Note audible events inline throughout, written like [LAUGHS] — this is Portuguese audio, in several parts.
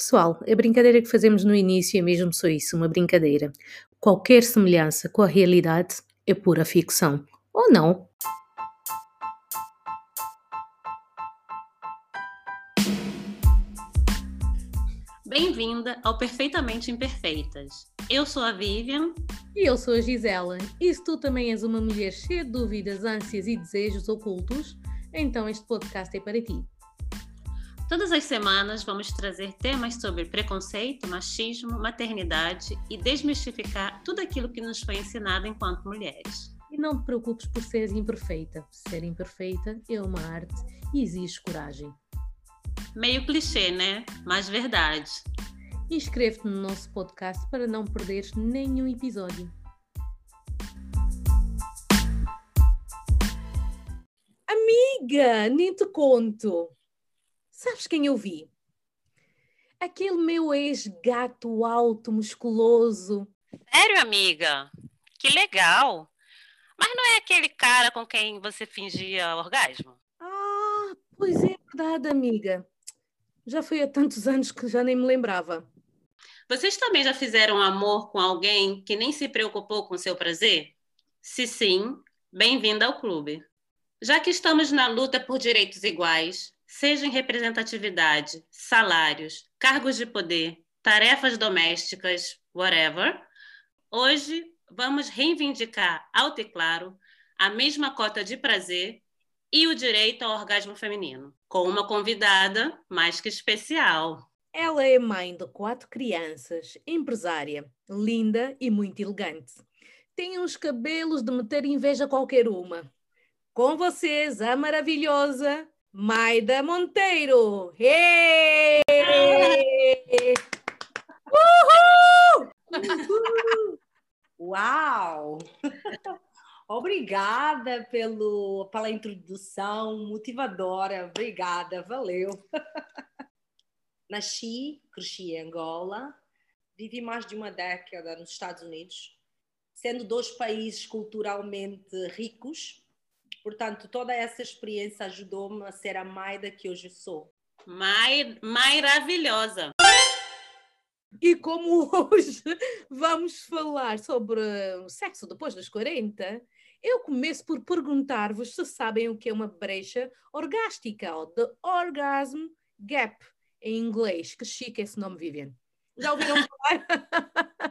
Pessoal, a brincadeira que fazemos no início é mesmo só isso, uma brincadeira. Qualquer semelhança com a realidade é pura ficção. Ou não? Bem-vinda ao Perfeitamente Imperfeitas. Eu sou a Vivian. E eu sou a Gisela. E se tu também és uma mulher cheia de dúvidas, ânsias e desejos ocultos, então este podcast é para ti. Todas as semanas vamos trazer temas sobre preconceito, machismo, maternidade e desmistificar tudo aquilo que nos foi ensinado enquanto mulheres. E não te preocupes por seres imperfeita. Ser imperfeita é uma arte e exige coragem. Meio clichê, né? Mas verdade. Inscreve-te no nosso podcast para não perderes nenhum episódio. Amiga, nem te conto. Sabes quem eu vi? Aquele meu ex-gato alto, musculoso. Sério, amiga? Que legal! Mas não é aquele cara com quem você fingia orgasmo? Ah, pois é verdade, amiga. Já foi há tantos anos que já nem me lembrava. Vocês também já fizeram amor com alguém que nem se preocupou com seu prazer? Se sim, bem-vinda ao clube. Já que estamos na luta por direitos iguais, seja em representatividade, salários, cargos de poder, tarefas domésticas, whatever, hoje vamos reivindicar alto e claro a mesma cota de prazer e o direito ao orgasmo feminino, com uma convidada mais que especial. Ela é mãe de quatro crianças, empresária, linda e muito elegante. Tem uns cabelos de meter inveja a qualquer uma. Com vocês, a maravilhosa Maida Monteiro! Hey! Uhul! Uau! Obrigada pelo, pela introdução motivadora. Obrigada, valeu. Nasci, cresci em Angola, vivi mais de uma década nos Estados Unidos, sendo dois países culturalmente ricos Portanto, toda essa experiência ajudou-me a ser a Maida que hoje sou. Mai, maravilhosa! E como hoje [LAUGHS] vamos falar sobre o sexo depois dos 40, eu começo por perguntar-vos se sabem o que é uma brecha orgástica, ou the orgasm gap, em inglês. Que chique esse nome, Vivian. Já ouviram [LAUGHS] falar? [LAUGHS]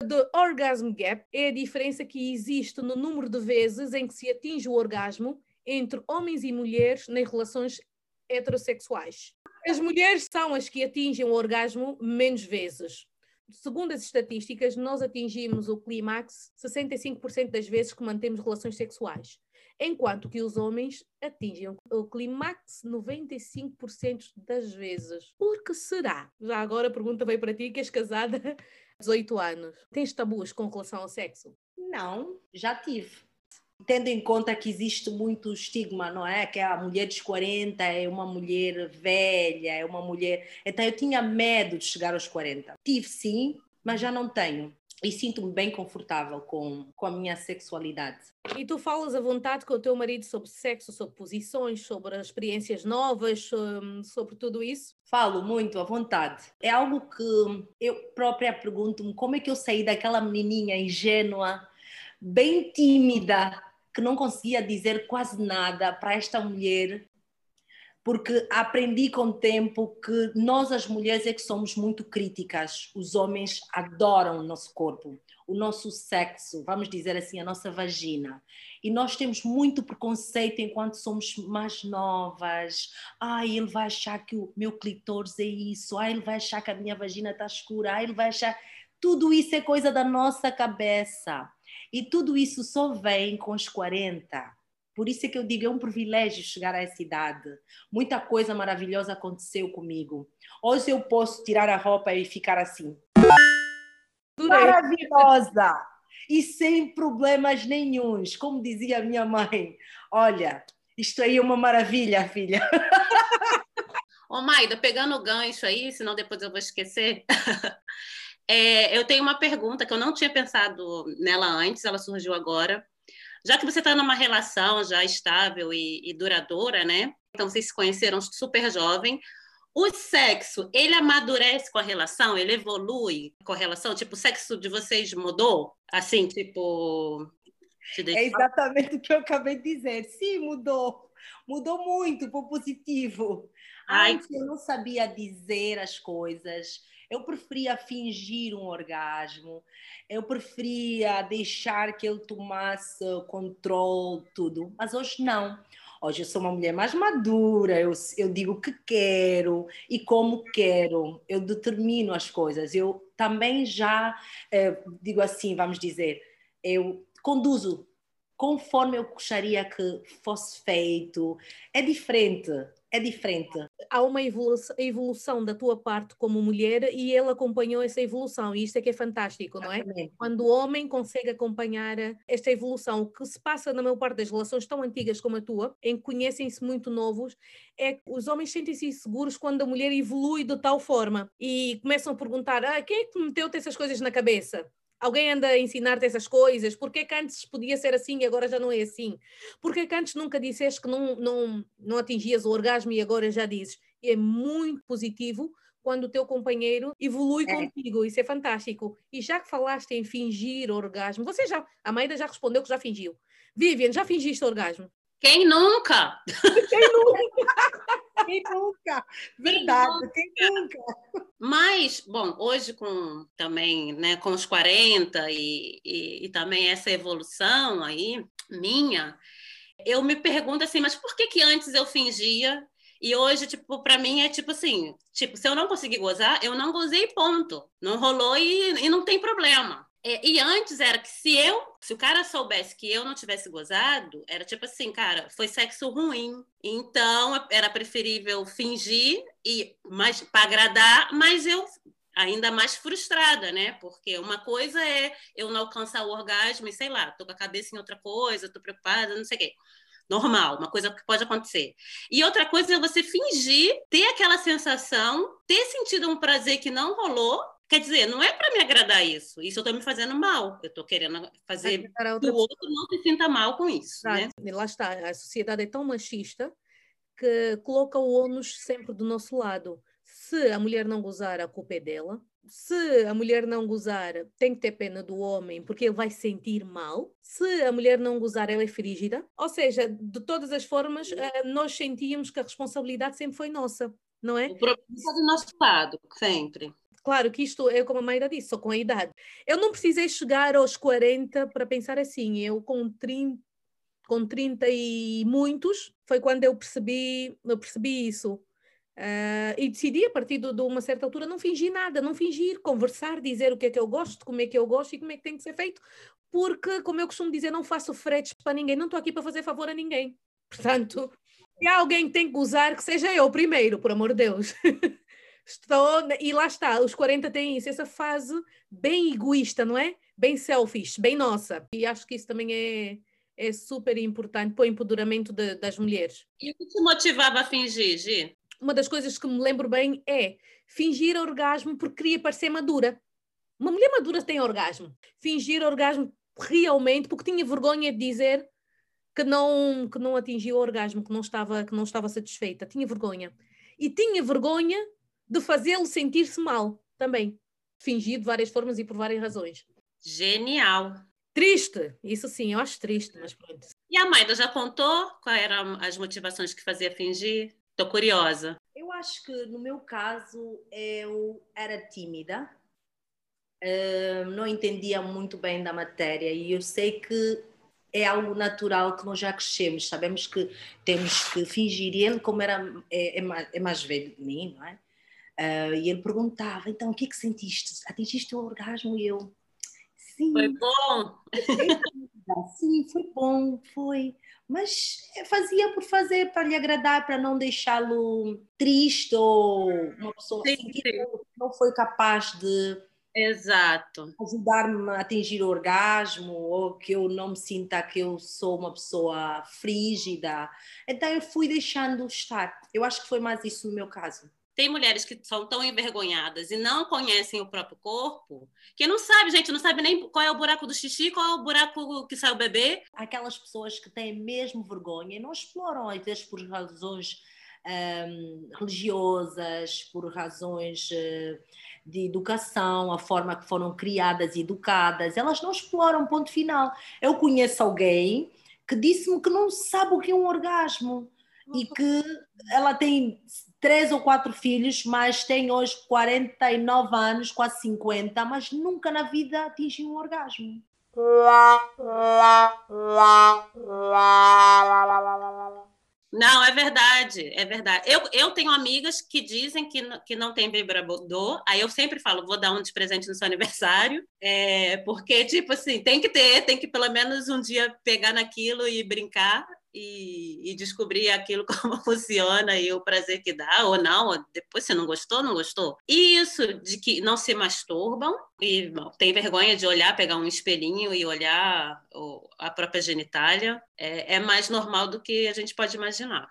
The orgasm gap é a diferença que existe no número de vezes em que se atinge o orgasmo entre homens e mulheres nas relações heterossexuais. As mulheres são as que atingem o orgasmo menos vezes. Segundo as estatísticas, nós atingimos o clímax 65% das vezes que mantemos relações sexuais enquanto que os homens atingem o clímax 95% das vezes. Por que será? Já agora a pergunta veio para ti, que és casada há 18 anos. Tens tabus com relação ao sexo? Não, já tive. Tendo em conta que existe muito estigma, não é? Que a mulher dos 40 é uma mulher velha, é uma mulher. Então eu tinha medo de chegar aos 40. Tive sim, mas já não tenho e sinto-me bem confortável com, com a minha sexualidade. E tu falas à vontade com o teu marido sobre sexo, sobre posições, sobre experiências novas, sobre tudo isso? Falo muito à vontade. É algo que eu própria pergunto-me como é que eu saí daquela menininha ingênua, bem tímida, que não conseguia dizer quase nada para esta mulher porque aprendi com o tempo que nós, as mulheres, é que somos muito críticas. Os homens adoram o nosso corpo, o nosso sexo, vamos dizer assim, a nossa vagina. E nós temos muito preconceito enquanto somos mais novas. Ai, ele vai achar que o meu clitóris é isso. Ai, ele vai achar que a minha vagina está escura. Ai, ele vai achar. Tudo isso é coisa da nossa cabeça. E tudo isso só vem com os 40 por isso é que eu digo, é um privilégio chegar a essa idade. Muita coisa maravilhosa aconteceu comigo. Hoje eu posso tirar a roupa e ficar assim. Maravilhosa! [LAUGHS] E sem problemas nenhums. Como dizia minha mãe, olha, isto aí é uma maravilha, filha. [LAUGHS] Ô, Maida, pegando o gancho aí, senão depois eu vou esquecer. [LAUGHS] É, eu tenho uma pergunta que eu não tinha pensado nela antes, ela surgiu agora já que você está numa relação já estável e, e, duradoura, né? Então vocês se conheceram super jovem. o sexo, ele amadurece com a relação, ele evolui com a relação? Tipo, o sexo de vocês mudou? Assim, tipo. É exatamente o que eu acabei de dizer. Sim, mudou. Mudou muito para o positivo. Ai. Antes eu não sabia dizer as coisas. Eu preferia fingir um orgasmo. Eu preferia deixar que ele tomasse controle, tudo. Mas hoje não. Hoje eu sou uma mulher mais madura, eu, eu digo o que quero e como quero, eu determino as coisas. Eu também já eh, digo assim, vamos dizer, eu conduzo conforme eu gostaria que fosse feito. É diferente, é diferente. Há uma evolução, evolução, da tua parte como mulher e ele acompanhou essa evolução, e isto é que é fantástico, não é? Exatamente. Quando o homem consegue acompanhar esta evolução, o que se passa na maior parte das relações tão antigas como a tua, em que conhecem-se muito novos, é que os homens sentem-se inseguros quando a mulher evolui de tal forma e começam a perguntar: ah, quem é que meteu-te essas coisas na cabeça? Alguém anda a ensinar-te essas coisas? Por que antes podia ser assim e agora já não é assim? Por que antes nunca disseste que não, não, não atingias o orgasmo e agora já dizes? E é muito positivo quando o teu companheiro evolui é. contigo, isso é fantástico. E já que falaste em fingir orgasmo, você já, a Maida já respondeu que já fingiu. Vivian, já fingiste orgasmo? Quem nunca? Quem nunca? [LAUGHS] Quem nunca? Verdade, quem nunca? Mas, bom, hoje com também, né, com os 40 e, e, e também essa evolução aí, minha, eu me pergunto assim, mas por que que antes eu fingia e hoje, tipo, para mim é tipo assim, tipo, se eu não conseguir gozar, eu não gozei, ponto. Não rolou e, e não tem problema. É, e antes era que se eu, se o cara soubesse que eu não tivesse gozado, era tipo assim, cara, foi sexo ruim. Então era preferível fingir e mais para agradar, mas eu ainda mais frustrada, né? Porque uma coisa é eu não alcançar o orgasmo e sei lá, tô com a cabeça em outra coisa, tô preocupada, não sei o quê. Normal, uma coisa que pode acontecer. E outra coisa é você fingir, ter aquela sensação, ter sentido um prazer que não rolou Quer dizer, não é para me agradar isso. Isso eu estou me fazendo mal. Eu estou querendo fazer que o outro não se sinta mal com isso. Né? Lá está. A sociedade é tão machista que coloca o ônus sempre do nosso lado. Se a mulher não gozar, a culpa é dela. Se a mulher não gozar, tem que ter pena do homem, porque ele vai sentir mal. Se a mulher não gozar, ela é frígida. Ou seja, de todas as formas, eh, nós sentíamos que a responsabilidade sempre foi nossa, não é? O problema está do nosso lado, sempre. Claro que isto é como a Mayra disse, só com a idade. Eu não precisei chegar aos 40 para pensar assim. Eu com 30, com 30 e muitos foi quando eu percebi, eu percebi isso. Uh, e decidi, a partir de, uma certa altura, não fingir nada, não fingir, conversar, dizer o que é que eu gosto, como é que eu gosto e como é que tem que ser feito, porque, como eu costumo dizer, não faço fretes para ninguém, não estou aqui para fazer favor a ninguém. Portanto, se alguém tem que usar, que seja eu primeiro, por amor de Deus. [LAUGHS] Estou, e lá está, os 40 têm isso, essa fase bem egoísta, não é? Bem selfish, bem nossa. E acho que isso também é, é super importante para o empoderamento de, das mulheres. E o que te motivava a fingir, Gi? Uma das coisas que me lembro bem é fingir orgasmo porque queria parecer madura. Uma mulher madura tem orgasmo. Fingir orgasmo realmente porque tinha vergonha de dizer que não que não atingiu o orgasmo, que não estava que não estava satisfeita, tinha vergonha. E tinha vergonha de fazê-lo sentir-se mal também. Fingir de várias formas e por várias razões. Genial. Triste, isso sim, eu acho triste, mas pronto. E a Maida já contou quais eram as motivações que fazia fingir? Estou curiosa. Eu acho que no meu caso eu era tímida, uh, não entendia muito bem da matéria e eu sei que é algo natural que nós já crescemos, sabemos que temos que fingir. E ele, como era, é, é, mais, é mais velho de mim, não é? Uh, e ele perguntava: então, o que é que sentiste? Atingiste o orgasmo? E eu: sim. Foi bom? [LAUGHS] Sim, foi bom, foi. Mas fazia por fazer, para lhe agradar, para não deixá-lo triste ou uma pessoa sim, assim, que não foi capaz de Exato. ajudar-me a atingir o orgasmo ou que eu não me sinta que eu sou uma pessoa frígida. Então eu fui deixando estar. Eu acho que foi mais isso no meu caso. Tem mulheres que são tão envergonhadas e não conhecem o próprio corpo, que não sabe, gente, não sabe nem qual é o buraco do xixi, qual é o buraco que sai o bebê. Aquelas pessoas que têm mesmo vergonha e não exploram, às vezes por razões um, religiosas, por razões uh, de educação, a forma que foram criadas e educadas, elas não exploram ponto final. Eu conheço alguém que disse-me que não sabe o que é um orgasmo e que ela tem três ou quatro filhos, mas tem hoje 49 anos, quase 50, mas nunca na vida atingiu um orgasmo. Não, é verdade, é verdade. Eu, eu tenho amigas que dizem que, que não tem vibrador, aí eu sempre falo, vou dar um de presente no seu aniversário, [LAUGHS] é, porque, tipo assim, tem que ter, tem que pelo menos um dia pegar naquilo e brincar e, e, descobrir aquilo [LAUGHS] como funciona e o prazer que dá, ou não, ou depois se não gostou, não gostou. E isso de que não se masturbam e bom, tem vergonha de olhar, pegar um espelhinho e olhar a própria genitália, é, é mais normal do que a gente pode imaginar.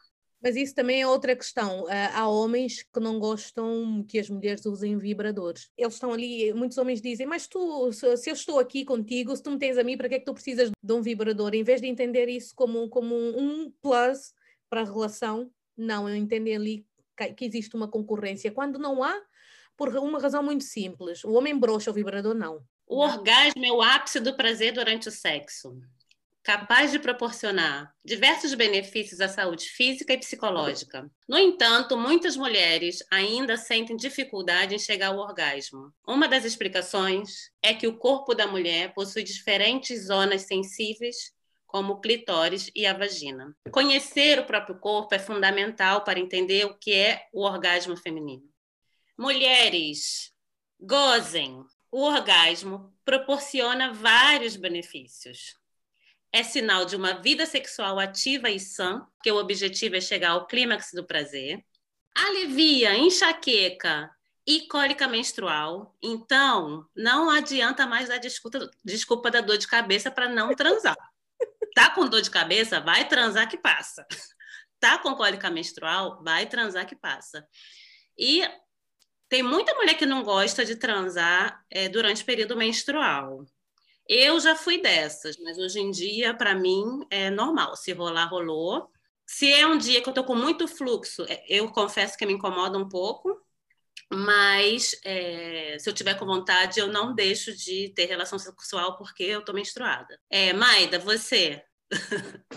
Mas isso também é outra questão. Eh, há homens que não gostam que as mulheres usem vibradores. Eles estão ali, muitos homens dizem, mas tu, se eu estou aqui contigo, se tu me tens a mim, para que é que tu precisas de um vibrador? Em vez de entender isso como, como um plus para a relação, não, entendem ali que existe uma concorrência. Quando não há, por uma razão muito simples. O homem brocha, o vibrador não. O orgasmo é o ápice do prazer durante o sexo capaz de proporcionar diversos benefícios à saúde física e psicológica. No entanto, muitas mulheres ainda sentem dificuldade em chegar ao orgasmo. Uma das explicações é que o corpo da mulher possui diferentes zonas sensíveis como o clitóris e a vagina. Conhecer o próprio corpo é fundamental para entender o que é o orgasmo feminino. Mulheres, gozem! O orgasmo proporciona vários benefícios é sinal de uma vida sexual ativa e sã, que o objetivo é chegar ao clímax do prazer. Alivia enxaqueca e cólica menstrual. Então, não adianta mais dar desculpa, desculpa da dor de cabeça para não transar. Tá com dor de cabeça? Vai transar que passa. Tá com cólica menstrual? Vai transar que passa. E tem muita mulher que não gosta de transar é, durante o período menstrual. Eu já fui dessas, mas hoje em dia, para mim, é normal. Se rolar, rolou. Se é um dia que eu estou com muito fluxo, é, eu confesso que me incomoda um pouco, mas é, se eu tiver com vontade, eu não deixo de ter relação sexual porque eu estou menstruada. É, Maida, você?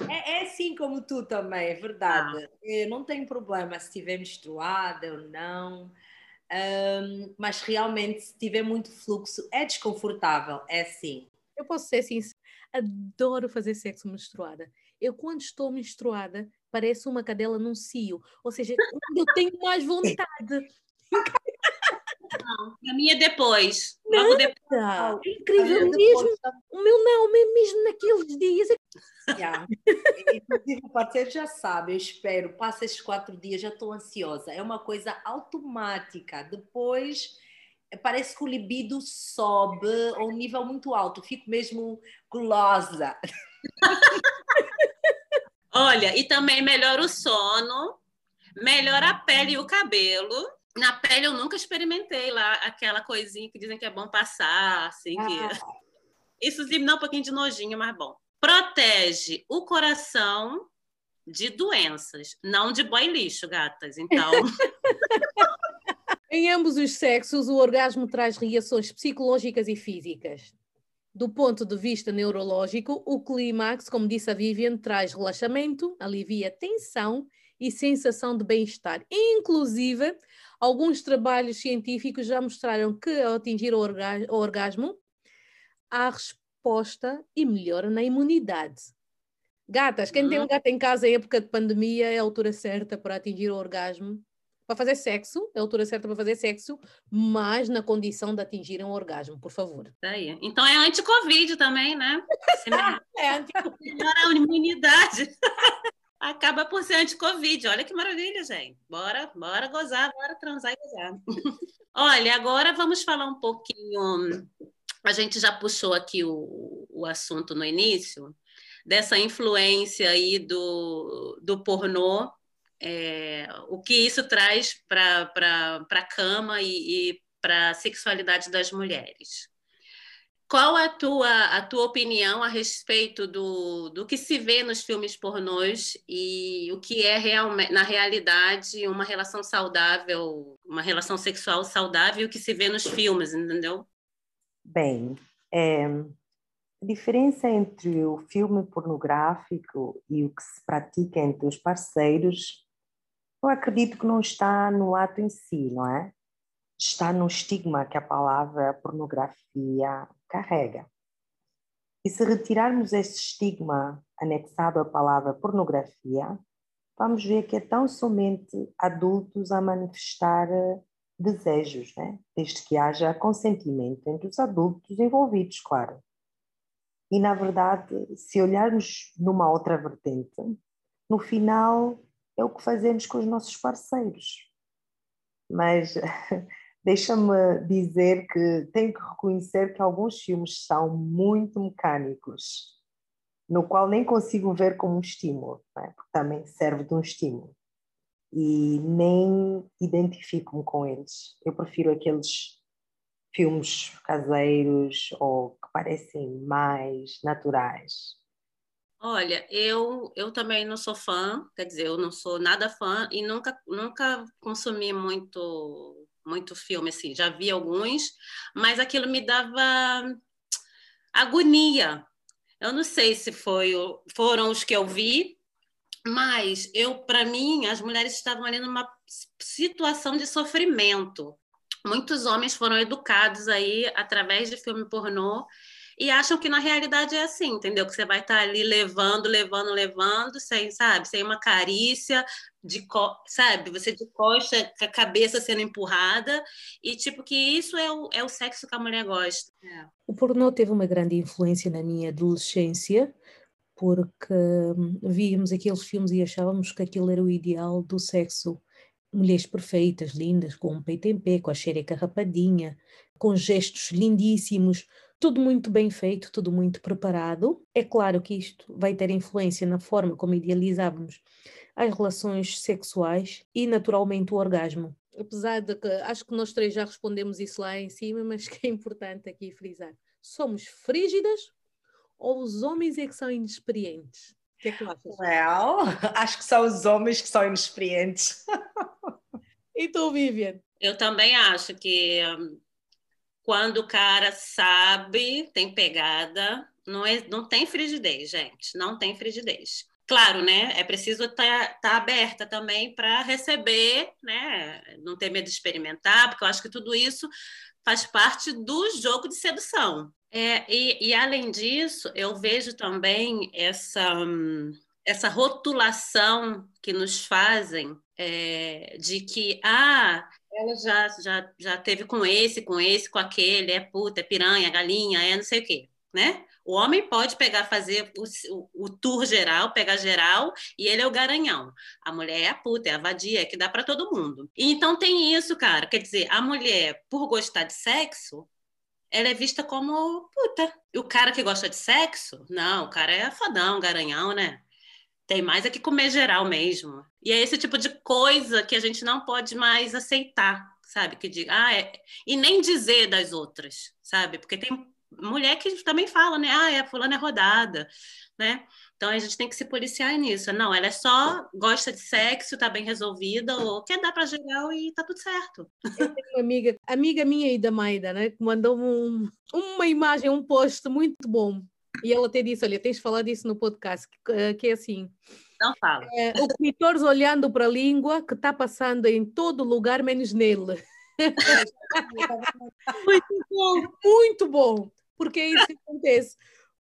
É, é assim como tu também, é verdade. Ah. Eu não tenho problema se estiver menstruada ou não. Um, mas realmente, se tiver muito fluxo, é desconfortável, é sim. Eu posso ser assim, adoro fazer sexo menstruada. Eu, quando estou menstruada, parece uma cadela num cio. Ou seja, [LAUGHS] eu tenho mais vontade. Não, a minha é depois. Logo depois. É incrível mesmo. O meu não, mesmo naqueles dias. Yeah. Inclusive, o parceiro já sabe, eu espero, passa esses quatro dias, já estou ansiosa. É uma coisa automática. Depois parece que o libido sobe a um nível muito alto, fico mesmo gulosa. [LAUGHS] Olha, e também melhora o sono, melhora a pele e o cabelo. Na pele eu nunca experimentei lá aquela coisinha que dizem que é bom passar, assim que ah. [LAUGHS] isso me dá um pouquinho de nojinho, mas bom. Protege o coração de doenças, não de boy lixo, gatas. Então, [LAUGHS] Em ambos os sexos, o orgasmo traz reações psicológicas e físicas. Do ponto de vista neurológico, o clímax, como disse a Vivian, traz relaxamento, alivia tensão e sensação de bem-estar. Inclusive, alguns trabalhos científicos já mostraram que ao atingir o, o orgasmo, há resposta e melhora na imunidade. Gatas, quem tem um uhum. gato em casa em época de pandemia é a altura certa para atingir o orgasmo para fazer sexo, é a altura certa para fazer sexo, mas na condição de atingir um orgasmo, por favor. Aí. Então é anti-Covid também, né? [LAUGHS] é anti-Covid. Melhora a imunidade. [LAUGHS] Acaba por ser anti-Covid. Olha que maravilha, gente. Bora, bora gozar, bora transar e gozar. [LAUGHS] Olha, agora vamos falar um pouquinho. A gente já puxou aqui o, o assunto no início, dessa influência aí do, do pornô é, o que isso traz para a cama e, e para a sexualidade das mulheres. Qual a tua, a tua opinião a respeito do, do que se vê nos filmes pornôs e o que é realmente, na realidade, uma relação saudável, uma relação sexual saudável, o que se vê nos filmes, entendeu? Bem, é, a diferença entre o filme pornográfico e o que se pratica entre os parceiros, eu acredito que não está no ato em si, não é? Está no estigma que a palavra pornografia carrega. E se retirarmos esse estigma anexado à palavra pornografia, vamos ver que é tão somente adultos a manifestar eh, desejos, né? desde que haja consentimento entre os adultos envolvidos, claro. E, na verdade, se olharmos numa outra vertente, no final é o que fazemos com os nossos parceiros. Mas [LAUGHS] deixa-me dizer que tenho que reconhecer que alguns filmes são muito mecânicos, no qual nem consigo ver como um estímulo, é? porque também serve de um estímulo. E nem identifico-me com eles. Eu prefiro aqueles filmes caseiros ou que parecem mais naturais. Olha, eu, eu também não sou fã, quer dizer, eu não sou nada fã e nunca, nunca consumi muito muito filme, assim, já vi alguns, mas aquilo me dava agonia. Eu não sei se foi, foram os que eu vi, mas eu, para mim, as mulheres estavam ali numa situação de sofrimento. Muitos homens foram educados aí através de filme pornô e acham que na realidade é assim, entendeu? Que você vai estar ali levando, levando, levando, sem, sabe, sem uma carícia, de sabe, você de costa, com a cabeça sendo empurrada, e tipo que isso é o, é o sexo que a mulher gosta. É. O pornô teve uma grande influência na minha adolescência, porque hum, víamos aqueles filmes e achávamos que aquilo era o ideal do sexo. Mulheres perfeitas, lindas, com um peito em pé, com a xereca rapadinha, com gestos lindíssimos, tudo muito bem feito, tudo muito preparado. É claro que isto vai ter influência na forma como idealizávamos as relações sexuais e, naturalmente, o orgasmo. Apesar de que acho que nós três já respondemos isso lá em cima, mas que é importante aqui frisar: somos frígidas ou os homens é que são inexperientes? O que é que tu achas? Well, [LAUGHS] acho que são os homens que são inexperientes. [LAUGHS] e tu, Vivian? Eu também acho que hum, quando o cara sabe, tem pegada, não, é, não tem frigidez, gente, não tem frigidez. Claro, né? É preciso estar tá, tá aberta também para receber, né? Não ter medo de experimentar, porque eu acho que tudo isso faz parte do jogo de sedução. É, e, e, além disso, eu vejo também essa, essa rotulação que nos fazem é, de que, ah, ela já, já, já teve com esse, com esse, com aquele, é puta, é piranha, é galinha, é não sei o quê, né? O homem pode pegar, fazer o, o, tour geral, pegar geral, e ele é o garanhão. A mulher é a puta, é a vadia, é que dá para todo mundo. Então tem isso, cara. Quer dizer, a mulher, por gostar de sexo, ela é vista como puta. E o cara que gosta de sexo, não, o cara é fodão, garanhão, né? Tem mais é que comer geral mesmo. E é esse tipo de coisa que a gente não pode mais aceitar, sabe? Que diga, ah, é... e nem dizer das outras, sabe? Porque tem mulher que também fala, né? Ah, é, fulana é rodada, né? Então a gente tem que se policiar nisso. Não, ela é só gosta de sexo, tá bem resolvida, ou quer dar para geral e tá tudo certo. Eu tenho uma amiga, amiga minha e da Maida, né? Que mandou um, uma imagem, um post muito bom e ela até disse: Olha, tens de falar disso no podcast, que, eh, que é assim. Não fala. É, o clitóris olhando para a língua que está passando em todo lugar, menos nele. [LAUGHS] muito bom, muito bom. Porque é isso que acontece.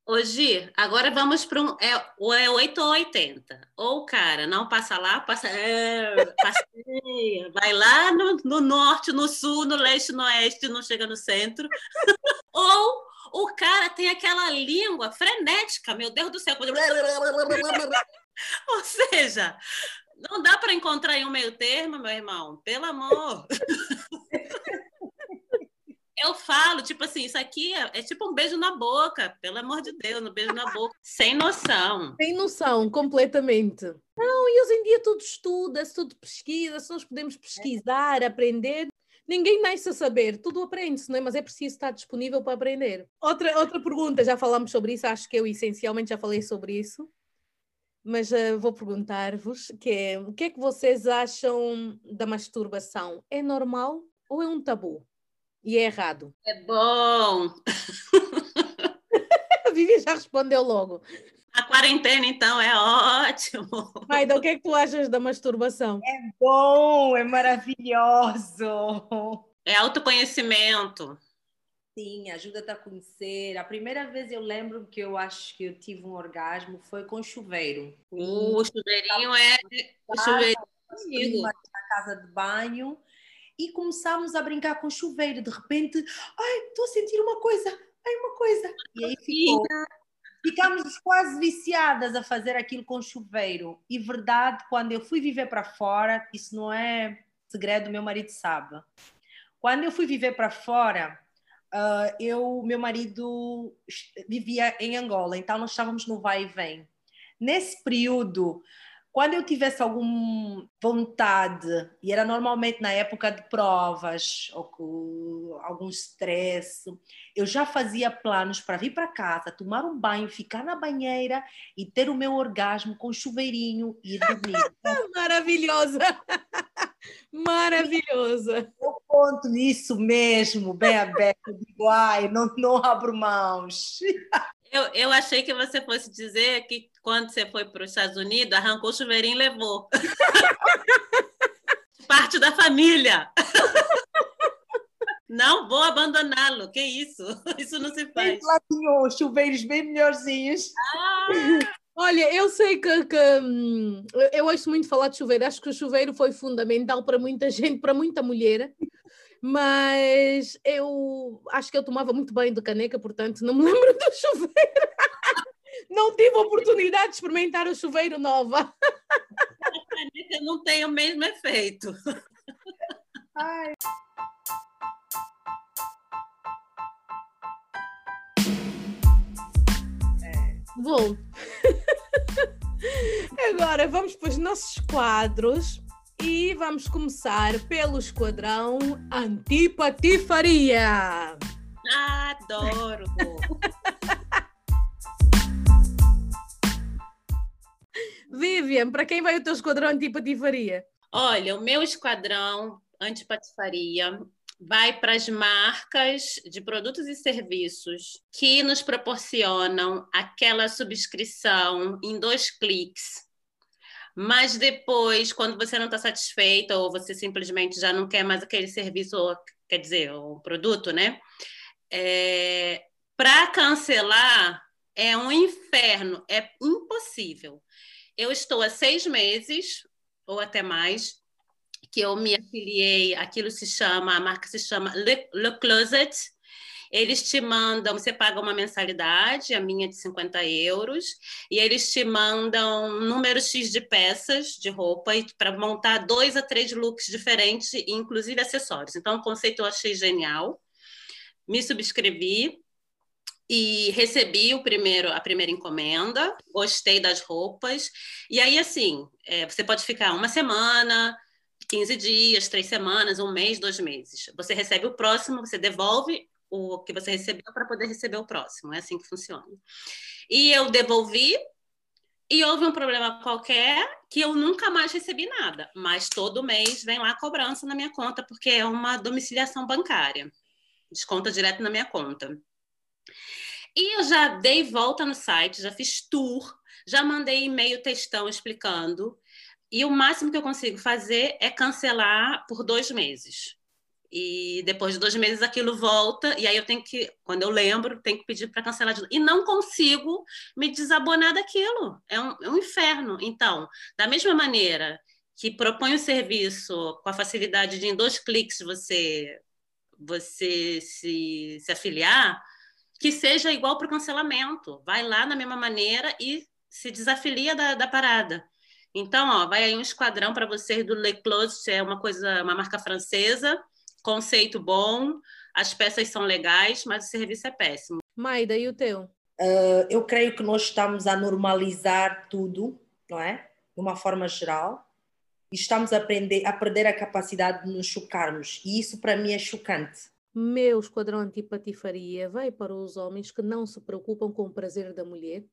Hoje, agora vamos para um. É, ou é 8 ou 80. Ou o cara não passa lá, passa. É, passeia, vai lá no, no norte, no sul, no leste, no oeste, não chega no centro. [LAUGHS] ou o cara tem aquela língua frenética, meu Deus do céu. Ou seja, não dá para encontrar em um meio termo, meu irmão, pelo amor. Eu falo, tipo assim, isso aqui é, é, tipo um beijo na boca, pelo amor de Deus, um beijo na boca, sem noção. Sem noção, completamente. Não, e hoje em dia tudo estuda, tudo pesquisa, nós podemos pesquisar, aprender, Ninguém nasce a saber, tudo aprende-se, não é? Mas é preciso estar disponível para aprender. Outra, outra pergunta, já falamos sobre isso, acho que eu essencialmente já falei sobre isso, mas uh, vou perguntar-vos que é, o que é que vocês acham da masturbação? É normal ou é um tabu? E é errado? É bom! [LAUGHS] a Vivi já respondeu logo. A quarentena, então, é ótimo. Maida, o que é que tu achas da masturbação? É bom, é maravilhoso. É autoconhecimento. Sim, ajuda-te a conhecer. A primeira vez eu lembro que eu acho que eu tive um orgasmo foi com chuveiro. Uh, o chuveirinho é. O chuveirinho. Na casa de banho e começámos a brincar com chuveiro. De repente, ai, estou a sentir uma coisa, ai, uma coisa. E aí ficou Ficámos quase viciadas a fazer aquilo com chuveiro. E verdade, quando eu fui viver para fora, isso não é segredo, meu marido sabe. Quando eu fui viver para fora, uh, eu, meu marido vivia em Angola, então nós estávamos no vai e vem. Nesse período, quando eu tivesse alguma vontade, e era normalmente na época de provas ou com algum estresse, eu já fazia planos para vir para casa, tomar um banho, ficar na banheira e ter o meu orgasmo com chuveirinho e dormir. [LAUGHS] Maravilhosa! [LAUGHS] Maravilhosa! Eu conto nisso mesmo, bem aberto, digo, ai, não, não abro mãos. [LAUGHS] Eu, eu achei que você fosse dizer que quando você foi para os Estados Unidos, arrancou o chuveirinho e levou. [LAUGHS] Parte da família. [LAUGHS] Não vou abandoná-lo. Que isso? [LAUGHS] Isso não se faz. Lá tinha chuveiros bem melhorzinhos. Ah. Olha, eu sei que, que hum, eu ouço muito falar de chuveiro. Acho que o chuveiro foi fundamental para muita gente, para muita mulher mas eu acho que eu tomava muito bem de caneca, portanto não me [LAUGHS] lembro do chuveiro. Não tive oportunidade de experimentar o chuveiro nova. A caneca não tem o mesmo efeito. Ai. Bom, [LAUGHS] agora vamos para os nossos quadros. E vamos começar pelo esquadrão Antipatifaria. Adoro! [LAUGHS] Vivian, para quem vai o teu esquadrão Antipatifaria? Olha, o meu esquadrão Antipatifaria vai para as marcas de produtos e serviços que nos proporcionam aquela subscrição em dois cliques mas depois, quando você não está satisfeita ou você simplesmente já não quer mais aquele serviço, ou, quer dizer, o produto, né? É, Para cancelar é um inferno, é impossível. Eu estou há seis meses, ou até mais, que eu me afiliei, aquilo se chama, a marca se chama Le, Le Closet, eles te mandam, você paga uma mensalidade, a minha de 50 euros, e eles te mandam um número X de peças de roupa para montar dois a três looks diferentes, inclusive acessórios. Então, o conceito eu achei genial. Me subscrevi, e recebi o primeiro a primeira encomenda, gostei das roupas. E aí, assim, é, você pode ficar uma semana, 15 dias, três semanas, um mês, dois meses. Você recebe o próximo, você devolve o que você recebeu para poder receber o próximo. É assim que funciona. E eu devolvi e houve um problema qualquer que eu nunca mais recebi nada, mas todo mês vem lá cobrança na minha conta, porque é uma domiciliação bancária. Desconta direto na minha conta. E eu já dei volta no site, já fiz tour, já mandei e-mail textão explicando. E o máximo que eu consigo fazer é cancelar por dois meses e depois de dois meses aquilo volta, e aí eu tenho que, quando eu lembro, tenho que pedir para cancelar de novo. E não consigo me desabonar daquilo. É um, é um inferno. Então, da mesma maneira que propõe o serviço com a facilidade de em dois cliques você, você se, se afiliar, que seja igual para o cancelamento. Vai lá na mesma maneira e se desafilia da, da parada. Então, ó, vai aí um esquadrão para vocês do Le Clos, é uma coisa, uma marca francesa, conceito bom, as peças são legais, mas o serviço é péssimo. Maida, e o teu? Uh, eu creio que nós estamos a normalizar tudo, não é? De uma forma geral. e estamos a, aprender, a perder a capacidade de nos chocarmos. E isso para mim é chocante. Meu esquadrão antipatifaria vai para os homens que não se preocupam com o prazer da mulher,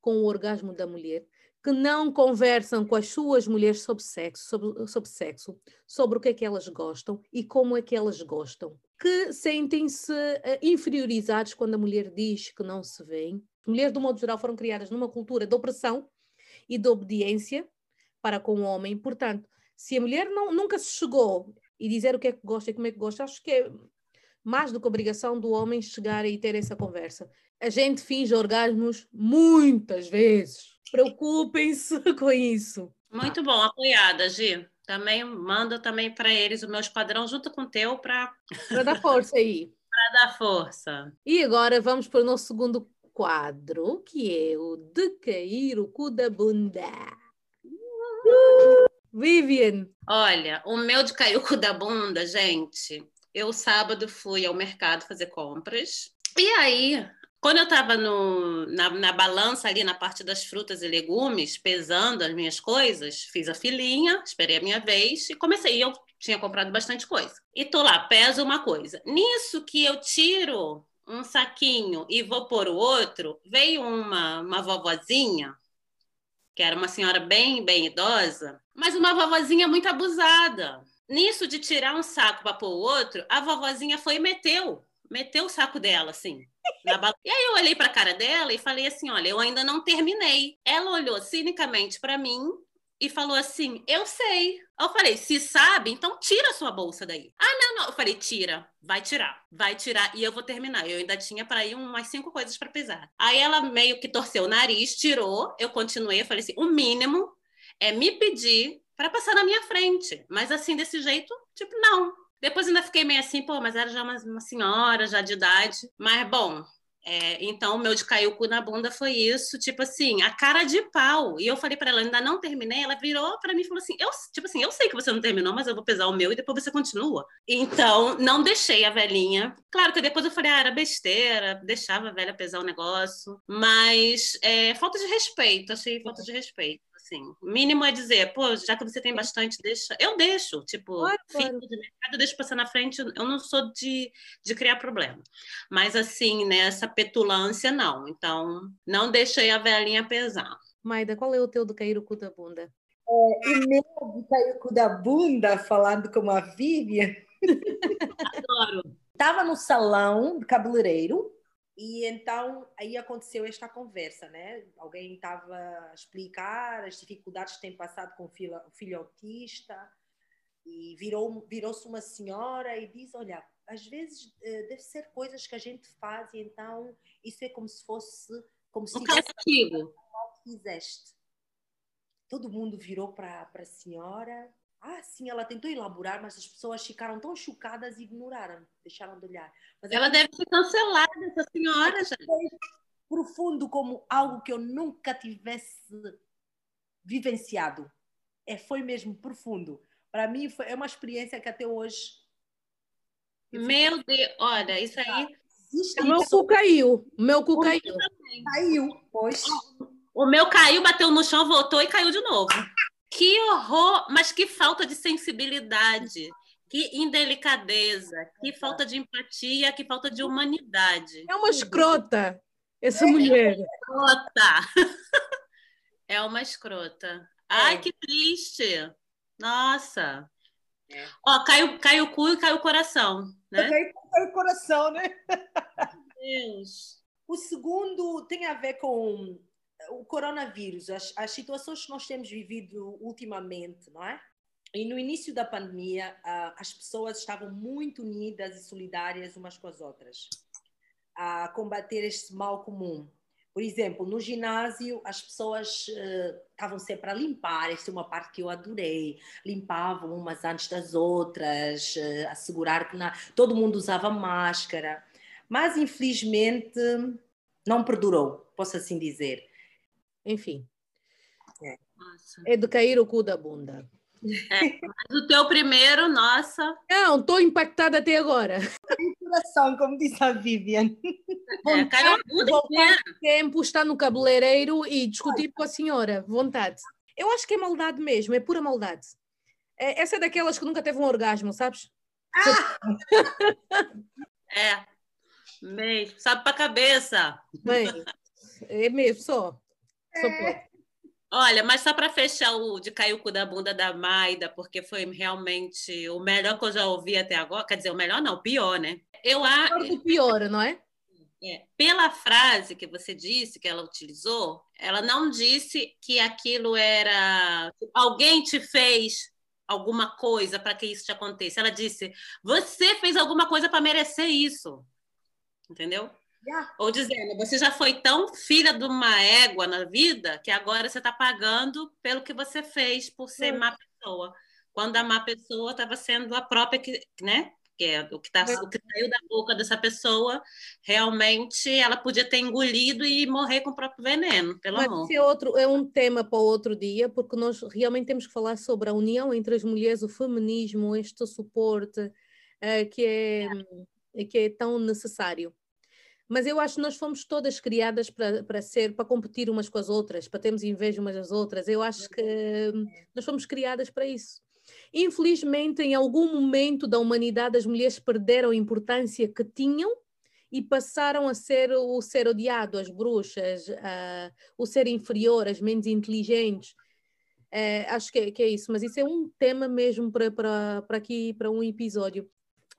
com o orgasmo da mulher, que não conversam com as suas mulheres sobre sexo, sobre, sobre sexo, sobre o que é que elas gostam e como é que elas gostam, que sentem-se uh, inferiorizados quando a mulher diz que não se vêem. Mulheres, do modo geral, foram criadas numa cultura de opressão e de obediência para com o homem. Portanto, se a mulher não, nunca se chegou e dizer o que é que gosta e como é que gosta, acho que é mais do que obrigação do homem chegar e ter essa conversa. A gente finge orgasmos muitas vezes. Preocupem-se [LAUGHS] com isso. Muito bom, apoiada, Gi. Também manda também para eles o meu esquadrão junto com o teu para [LAUGHS] para dar força aí. para dar força. E agora vamos para o nosso segundo quadro, que é o de cair o cu da bunda. Vivian. Olha, o meu de cair o cu da bunda, gente. Eu sábado fui ao mercado fazer compras. E aí, quando eu estava na, na balança ali na parte das frutas e legumes, pesando as minhas coisas, fiz a filinha, esperei a minha vez e comecei. E eu tinha comprado bastante coisa. E tô lá, peso uma coisa. Nisso que eu tiro um saquinho e vou pôr o outro, veio uma, uma vovozinha que era uma senhora bem, bem idosa, mas uma vovozinha muito abusada. Nisso de tirar um saco para pôr o outro, a vovozinha foi e meteu, meteu o saco dela, assim. Na E aí eu olhei para a cara dela e falei assim: olha, eu ainda não terminei. Ela olhou cinicamente para mim e falou assim: Eu sei. Eu falei: Se sabe, então tira a sua bolsa daí. Ah, não, não. Eu falei: Tira, vai tirar, vai tirar e eu vou terminar. Eu ainda tinha para ir umas cinco coisas para pesar. Aí ela meio que torceu o nariz, tirou. Eu continuei. Eu falei assim: O mínimo é me pedir para passar na minha frente. Mas assim, desse jeito, tipo, não. Depois ainda fiquei meio assim, pô, mas era já uma, uma senhora, já de idade. Mas, bom, é, então, o meu de cair o cu na bunda foi isso, tipo assim, a cara de pau. E eu falei para ela, ainda não terminei. Ela virou para mim e falou assim: eu, tipo assim, eu sei que você não terminou, mas eu vou pesar o meu e depois você continua. Então, não deixei a velhinha. Claro que depois eu falei, ah, era besteira, deixava a velha pesar o negócio. Mas é, falta de respeito, achei falta de respeito assim. O mínimo é dizer, pô, já que você tem bastante, deixa. Eu deixo, tipo, claro, claro. de mercado, eu deixo passar na frente. Eu não sou de, de criar problema. Mas, assim, nessa né, petulância, não. Então, não deixei a velhinha pesar. Maida, qual é o teu do cair o cu da bunda? É, o meu de cair o cu da bunda, falando com a Vivian. [LAUGHS] Adoro. Estava no salão do cabeleireiro e então aí aconteceu esta conversa, né? Alguém estava a explicar as dificuldades que tem passado com o filho, o filho autista e virou virou-se uma senhora e diz, olha, às vezes eh, deve ser coisas que a gente faz e então isso é como se fosse como se um castigo. fizeste. Todo mundo virou para a senhora ah, sim, ela tentou elaborar, mas as pessoas ficaram tão chocadas e ignoraram, deixaram de olhar. Mas ela deve ser cancelada, essa senhora, já. Profundo como algo que eu nunca tivesse vivenciado. É, foi mesmo profundo. Para mim, foi, é uma experiência que até hoje. Meu Deus, olha, isso aí. Existe o meu cu caiu. O meu cu caiu. Caiu, pois. O meu caiu, bateu no chão, voltou e caiu de novo. Que horror, mas que falta de sensibilidade, que indelicadeza, que falta de empatia, que falta de humanidade. É uma escrota, essa é mulher. Escrota. [LAUGHS] É uma escrota. Ai, é. que triste. Nossa. É. Ó, caiu, caiu o cu e caiu o coração, né? Caiu o coração, né? Meu Deus. O segundo tem a ver com o coronavírus, as, as situações que nós temos vivido ultimamente, não é? E no início da pandemia, uh, as pessoas estavam muito unidas e solidárias umas com as outras a combater este mal comum. Por exemplo, no ginásio, as pessoas uh, estavam sempre a limpar, esta é uma parte que eu adorei. Limpavam umas antes das outras, uh, assegurar que na... todo mundo usava máscara. Mas, infelizmente, não perdurou, posso assim dizer. Enfim. É. é do cair o cu da bunda. É, mas o teu primeiro, nossa. Não, estou impactada até agora. Coração, como disse a Vivian. É, caiu a inteira. tempo estar no cabeleireiro e discutir com a senhora. Vontade. Eu acho que é maldade mesmo, é pura maldade. É, essa é daquelas que nunca teve um orgasmo, sabes? É. Mesmo. Sabe pra cabeça. Bem, é mesmo, só. Pode. Olha, mas só para fechar o de cair o cu da bunda da Maida, porque foi realmente o melhor que eu já ouvi até agora. Quer dizer, o melhor não, o pior, né? Eu Pior acho. do pior, não é? É, pela frase que você disse, que ela utilizou, ela não disse que aquilo era. Alguém te fez alguma coisa para que isso te aconteça. Ela disse: você fez alguma coisa para merecer isso. Entendeu? Yeah. Ou dizendo, você já foi tão filha de uma égua na vida que agora você está pagando pelo que você fez por ser Hum. má pessoa. Quando a má pessoa estava sendo a própria que, né? Que é o que, tá, É. o que saiu da boca dessa pessoa, realmente ela podia ter engolido e morrer com o próprio veneno, pelo Mas amor. isso é, outro, é um tema para outro dia, porque nós realmente temos que falar sobre a união entre as mulheres, o feminismo, este suporte eh, que, é, que é tão necessário. Mas eu acho que nós fomos todas criadas para, para ser, para competir umas com as outras, para termos inveja umas das outras. Eu acho que hum, nós fomos criadas para isso. Infelizmente, em algum momento da humanidade, as mulheres perderam a importância que tinham e passaram a ser o ser odiado, as bruxas, o ser inferior, as menos inteligentes. Eh, acho que, é- que é isso, mas isso é um tema mesmo para aqui, para um episódio.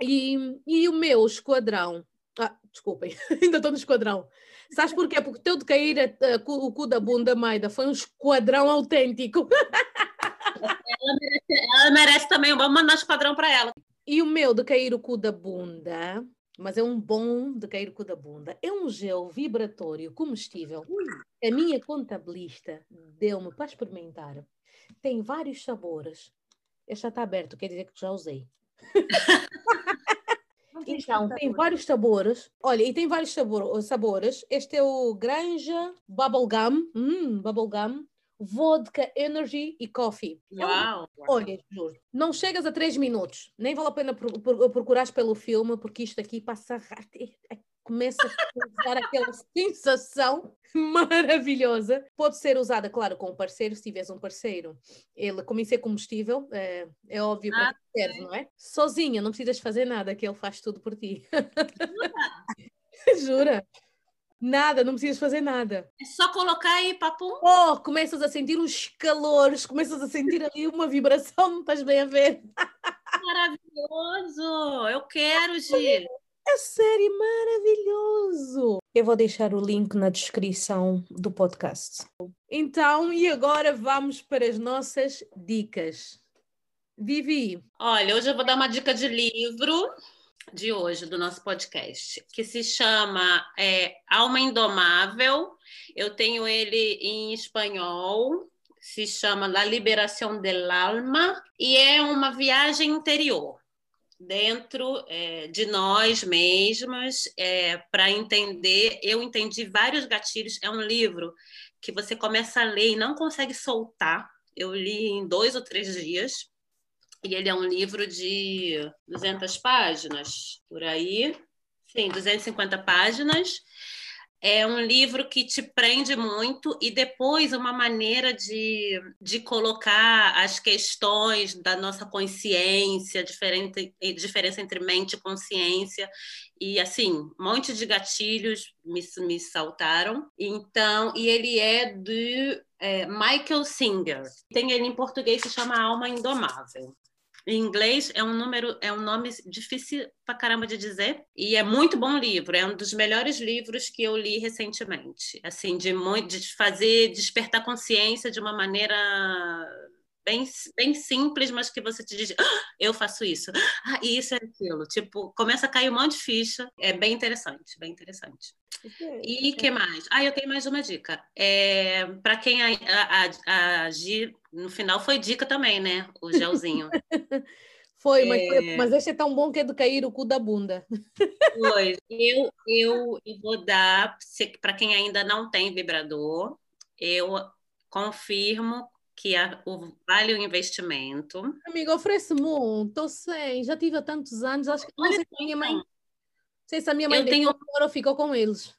E, e o meu esquadrão, ah, desculpem, [LAUGHS] ainda estou no esquadrão. Sabes porquê? Porque o teu de cair a- a cu- o cu da bunda, Maida, foi um esquadrão autêntico. Ela merece também, vamos mandar um esquadrão para ela. E o meu de cair o cu da bunda, mas é um bom de cair o cu da bunda, é um gel vibratório comestível. A minha contabilista deu-me para experimentar. Tem vários sabores. Este já está aberto, quer dizer que já usei. [LAUGHS] Então, tem vários sabores. Olha, e tem vários sabor- sabores. Este é o Granja Bubblegum. Hum, Bubblegum. Vodka Energy e Coffee. É um Uau! Olha, juro, não chegas a três minutos. Nem vale a pena pro- pro- procurares pelo filme, porque isto aqui passa. Começa a dar aquela sensação maravilhosa. Pode ser usada, claro, com um parceiro, se tiveres um parceiro. Ele, como isso é combustível, é, é óbvio para Ah, que serve, não é? Sozinha, não precisas fazer nada, que ele faz tudo por ti. Jura? [LAUGHS] Nada, não precisas fazer nada. É só colocar aí, papum. Oh, começas a sentir uns calores, começas a sentir ali uma vibração, estás bem a ver? Maravilhoso! Eu quero, Gi. É sério, maravilhoso! Eu vou deixar o link na descrição do podcast. Então, e agora vamos para as nossas dicas. Vivi, Olha, hoje eu vou dar uma dica de livro de hoje, do nosso podcast, que se chama é, Alma Indomável. Eu tenho ele em espanhol, se chama La Liberación del Alma, e é uma viagem interior dentro é, de nós mesmas é, para entender. Eu entendi vários gatilhos. É um livro que você começa a ler e não consegue soltar. Eu li em dois ou três dias. E ele é um livro de 200 páginas, por aí. Sim, 250 páginas. É um livro que te prende muito e depois uma maneira de, de colocar as questões da nossa consciência, diferente, diferença entre mente e consciência. E assim, um monte de gatilhos me, me saltaram. Então, e ele é de é, Michael Singer. Tem ele em português, se chama Alma Indomável. Em inglês é um número, é um nome difícil pra caramba de dizer e é muito bom livro. É um dos melhores livros que eu li recentemente. Assim, de muito, de fazer despertar consciência de uma maneira bem, bem simples, mas que você te diz, ah, eu faço isso, ah, isso é aquilo. Tipo, começa a cair um monte de ficha. É bem interessante, bem interessante. E que mais? Ah, eu tenho mais uma dica. É, para quem a, a, a, a Gi, no final foi dica também, né? O gelzinho. [LAUGHS] foi, mas, foi, mas este é tão bom que é de cair o cu da bunda. Pois, eu, eu, eu vou dar, para quem ainda não tem vibrador, eu confirmo que a, o, vale o investimento. Amiga, oferece-me um, estou sem, já tive há tantos anos, acho que não sei se a minha mãe, não sei se a minha mãe eu tenho... agora ficou com eles.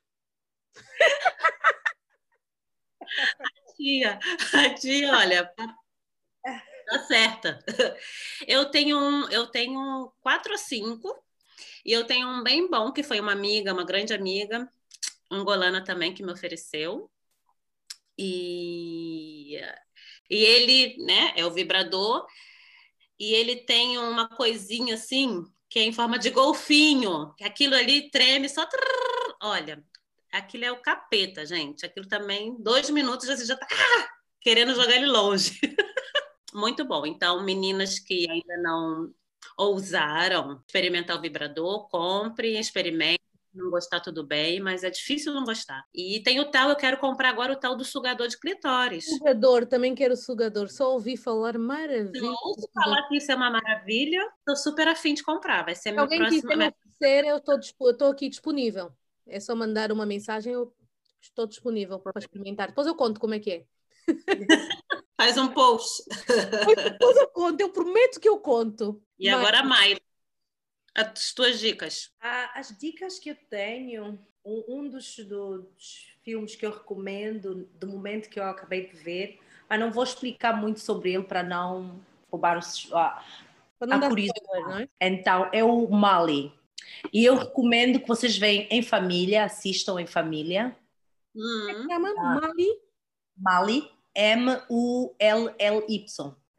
A tia, a tia, olha, tá certa. Eu tenho, um, eu tenho quatro ou cinco, e eu tenho um bem bom, que foi uma amiga, uma grande amiga, angolana também, que me ofereceu. E, e ele, né, é o vibrador, e ele tem uma coisinha assim, que é em forma de golfinho, aquilo ali treme só. Trrr, olha, aquilo é o capeta, gente. Aquilo também, dois minutos, você já tá ah, querendo jogar ele longe. [LAUGHS] Muito bom. Então, meninas que ainda não ousaram experimentar o vibrador, compre, experimente. Não gostar, tudo bem, mas é difícil não gostar. E tem o tal, eu quero comprar agora o tal do sugador de clitóris. Sugador, também quero sugador. Só ouvi falar maravilha. Eu ouço falar que isso é uma maravilha. Estou super afim de comprar. Vai ser meu Alguém próximo. quiser me oferecer, eu estou aqui disponível. É só mandar uma mensagem, eu estou disponível para experimentar. Depois eu conto como é que é. [LAUGHS] Faz um post. Depois eu conto, eu prometo que eu conto. E Mas... agora, Mayra, as tuas dicas. Ah, as dicas que eu tenho, um, um dos, dos, filmes que eu recomendo, do momento que eu acabei de ver, mas não vou explicar muito sobre ele para não roubar o, a, a curiosidade. É? Então, é o Mali. E eu recomendo que vocês venham em família, assistam em família. Hum. chama Mali? Mali, M-U-L-L-Y.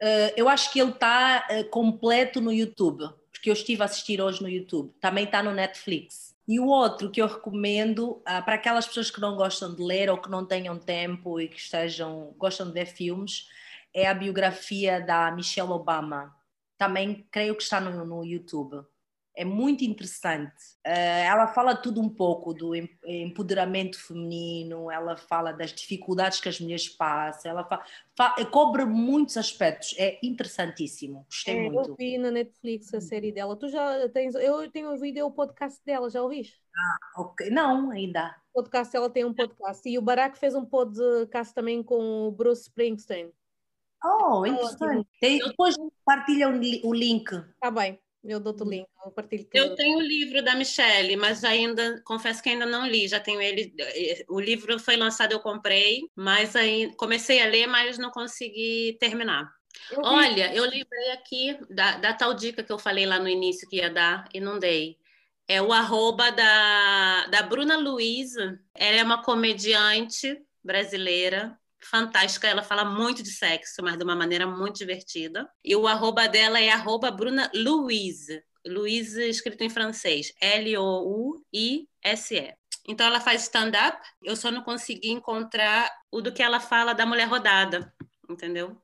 Uh, eu acho que ele está uh, completo no YouTube, porque eu estive a assistir hoje no YouTube. Também está no Netflix. E o outro que eu recomendo uh, para aquelas pessoas que não gostam de ler ou que não tenham tempo e que estejam gostam de ver filmes é a biografia da Michelle Obama. Também creio que está no, no YouTube é muito interessante. Uh, ela fala tudo um pouco do empoderamento feminino, ela fala das dificuldades que as mulheres passam, ela fala, fala, cobre muitos aspectos, é interessantíssimo. Gostei é, muito. Eu vi na Netflix a série dela. Tu já tens, eu tenho ouvido o podcast dela, já ouviste? Ah, ok. Não, ainda. O podcast, ela tem um podcast. E o Barack fez um podcast também com o Bruce Springsteen. Oh, interessante. Tem, depois partilha o link. Tá bem. Eu dou o link, eu partilho tudo. Eu tenho o livro da Michelle, mas ainda confesso que ainda não li. Já tenho ele. O livro foi lançado, eu comprei, mas aí comecei a ler, mas não consegui terminar. Eu Olha, eu lembrei aqui da, da tal dica que eu falei lá no início que ia dar e não dei. É o arroba da, da Bruna Luiz. Ela é uma comediante brasileira fantástica, ela fala muito de sexo, mas de uma maneira muito divertida. E o arroba dela é arroba Bruna Louise. Louise escrito em francês, L-O-U-I-S-E. Então ela faz stand-up, eu só não consegui encontrar o do que ela fala da mulher rodada, entendeu?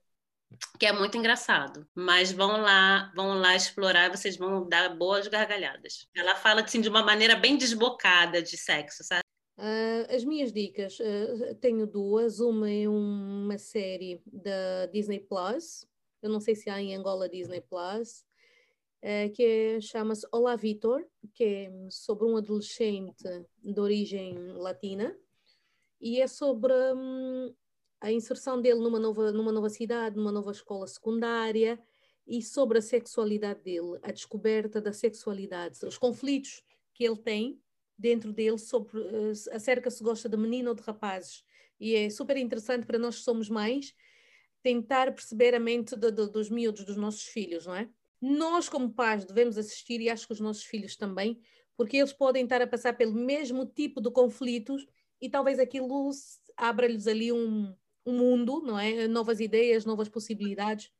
Que é muito engraçado. Mas vão lá, vão lá explorar, vocês vão dar boas gargalhadas. Ela fala assim de uma maneira bem desbocada de sexo, sabe? Uh, as minhas dicas, uh, tenho duas. Uma é uma série da Disney Plus, eu não sei se há em Angola Disney Plus, uh, que é, chama-se Olá Vitor, que é sobre um adolescente de origem latina e é sobre um, a inserção dele numa nova, numa nova cidade, numa nova escola secundária e sobre a sexualidade dele, a descoberta da sexualidade, os conflitos que ele tem dentro dele sobre uh, acerca se gosta de menino ou de rapazes. E é super interessante para nós que somos mães tentar perceber a mente de, de, dos miúdos, dos nossos filhos, não é? Nós, como pais, devemos assistir, e acho que os nossos filhos também, porque eles podem estar a passar pelo mesmo tipo de conflitos e talvez aquilo abra-lhes ali um, um mundo, não é? Novas ideias, novas possibilidades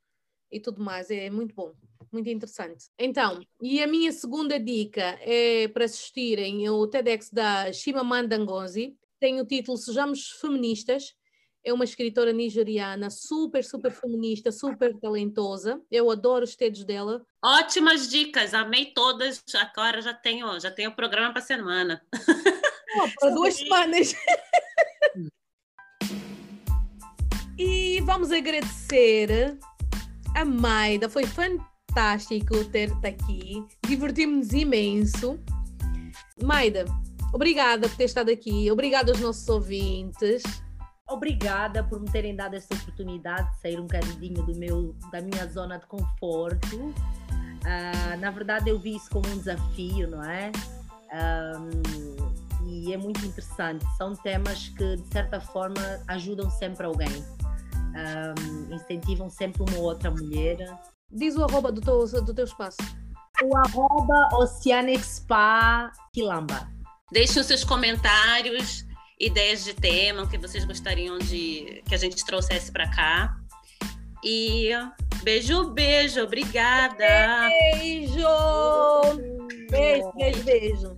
e tudo mais. É muito bom muito interessante. Então, e a minha segunda dica é para assistirem o TEDx da Chimamanda Ngozi, tem o título Sejamos Feministas, é uma escritora nigeriana super, super feminista, super talentosa. Eu adoro os textos dela. Ótimas dicas, amei todas. Agora já tenho, já tenho programa para semana. [LAUGHS] Oh, para duas semanas. [LAUGHS] e vamos agradecer a Maida, foi fantástico ter-te aqui. Divertimos-nos imenso. Maida, obrigada por ter estado aqui. Obrigada aos nossos ouvintes. Obrigada por me terem dado esta oportunidade de sair um bocadinho do meu, da minha zona de conforto. Uh, na verdade, eu vi isso como um desafio, não é? Um, e é muito interessante. São temas que, de certa forma, ajudam sempre alguém. Um, incentivam sempre uma outra mulher. Diz o arroba do teu, do teu espaço. O arroba Oceanic Spa Quilamba. Deixem os seus comentários, ideias de tema que vocês gostariam de que a gente trouxesse para cá. E beijo, beijo, obrigada. Beijo! Beijo, beijo, beijo.